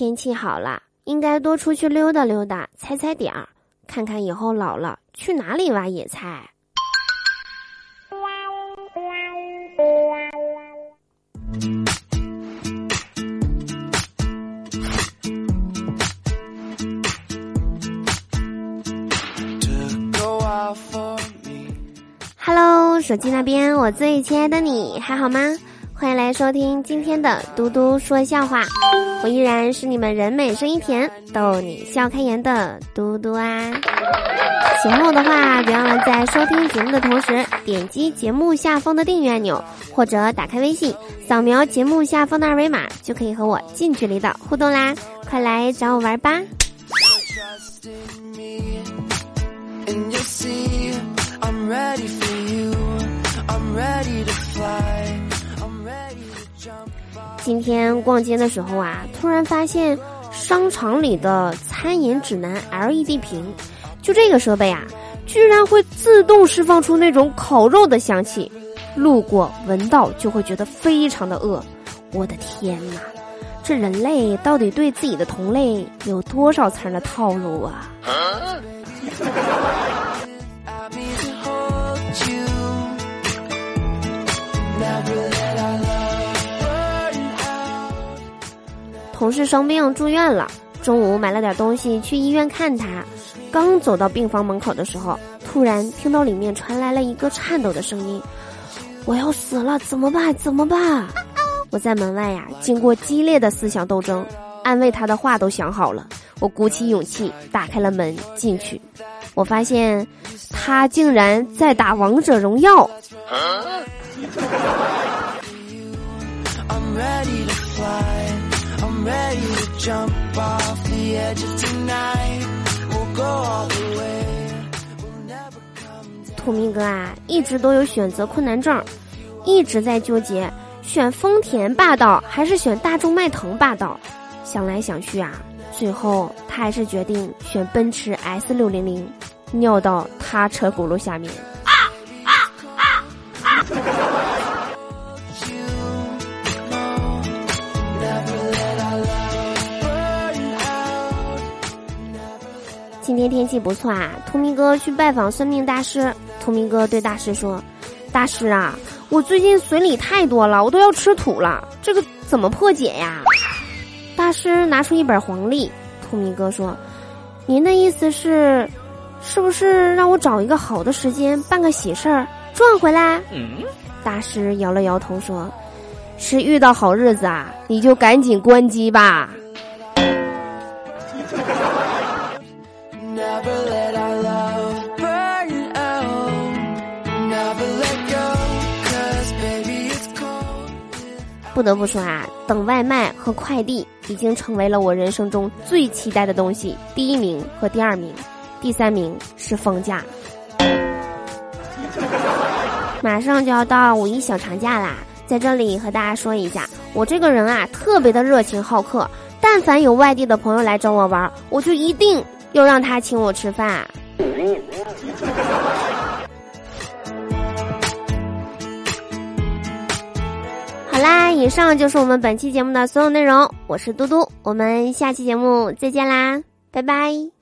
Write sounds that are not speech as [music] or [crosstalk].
天气好了，应该多出去溜达溜达，踩踩点儿，看看以后老了去哪里挖野菜。Hello，手机那边，我最亲爱的你还好吗？欢迎来收听今天的嘟嘟说笑话，我依然是你们人美声音甜、逗你笑开颜的嘟嘟啊！喜欢我的话，别忘了在收听节目的同时点击节目下方的订阅按钮，或者打开微信扫描节目下方的二维码，就可以和我近距离的互动啦！快来找我玩吧！今天逛街的时候啊，突然发现商场里的餐饮指南 LED 屏，就这个设备啊，居然会自动释放出那种烤肉的香气，路过闻到就会觉得非常的饿。我的天哪，这人类到底对自己的同类有多少层的套路啊？同事生病住院了，中午买了点东西去医院看他。刚走到病房门口的时候，突然听到里面传来了一个颤抖的声音：“我要死了，怎么办？怎么办？”我在门外呀，经过激烈的思想斗争，安慰他的话都想好了。我鼓起勇气打开了门进去，我发现他竟然在打王者荣耀。土明哥啊，一直都有选择困难症，一直在纠结选丰田霸道还是选大众迈腾霸道。想来想去啊，最后他还是决定选奔驰 S 六零零，尿到他车轱辘下面。今天天气不错啊，图明哥去拜访算命大师。图明哥对大师说：“大师啊，我最近随礼太多了，我都要吃土了，这个怎么破解呀？”大师拿出一本黄历。图明哥说：“您的意思是，是不是让我找一个好的时间办个喜事儿赚回来？”大师摇了摇头说：“是遇到好日子啊，你就赶紧关机吧。”不得不说啊，等外卖和快递已经成为了我人生中最期待的东西。第一名和第二名，第三名是放假。[laughs] 马上就要到五一小长假啦，在这里和大家说一下，我这个人啊特别的热情好客，但凡有外地的朋友来找我玩，我就一定要让他请我吃饭。好 [laughs] 以上就是我们本期节目的所有内容。我是嘟嘟，我们下期节目再见啦，拜拜。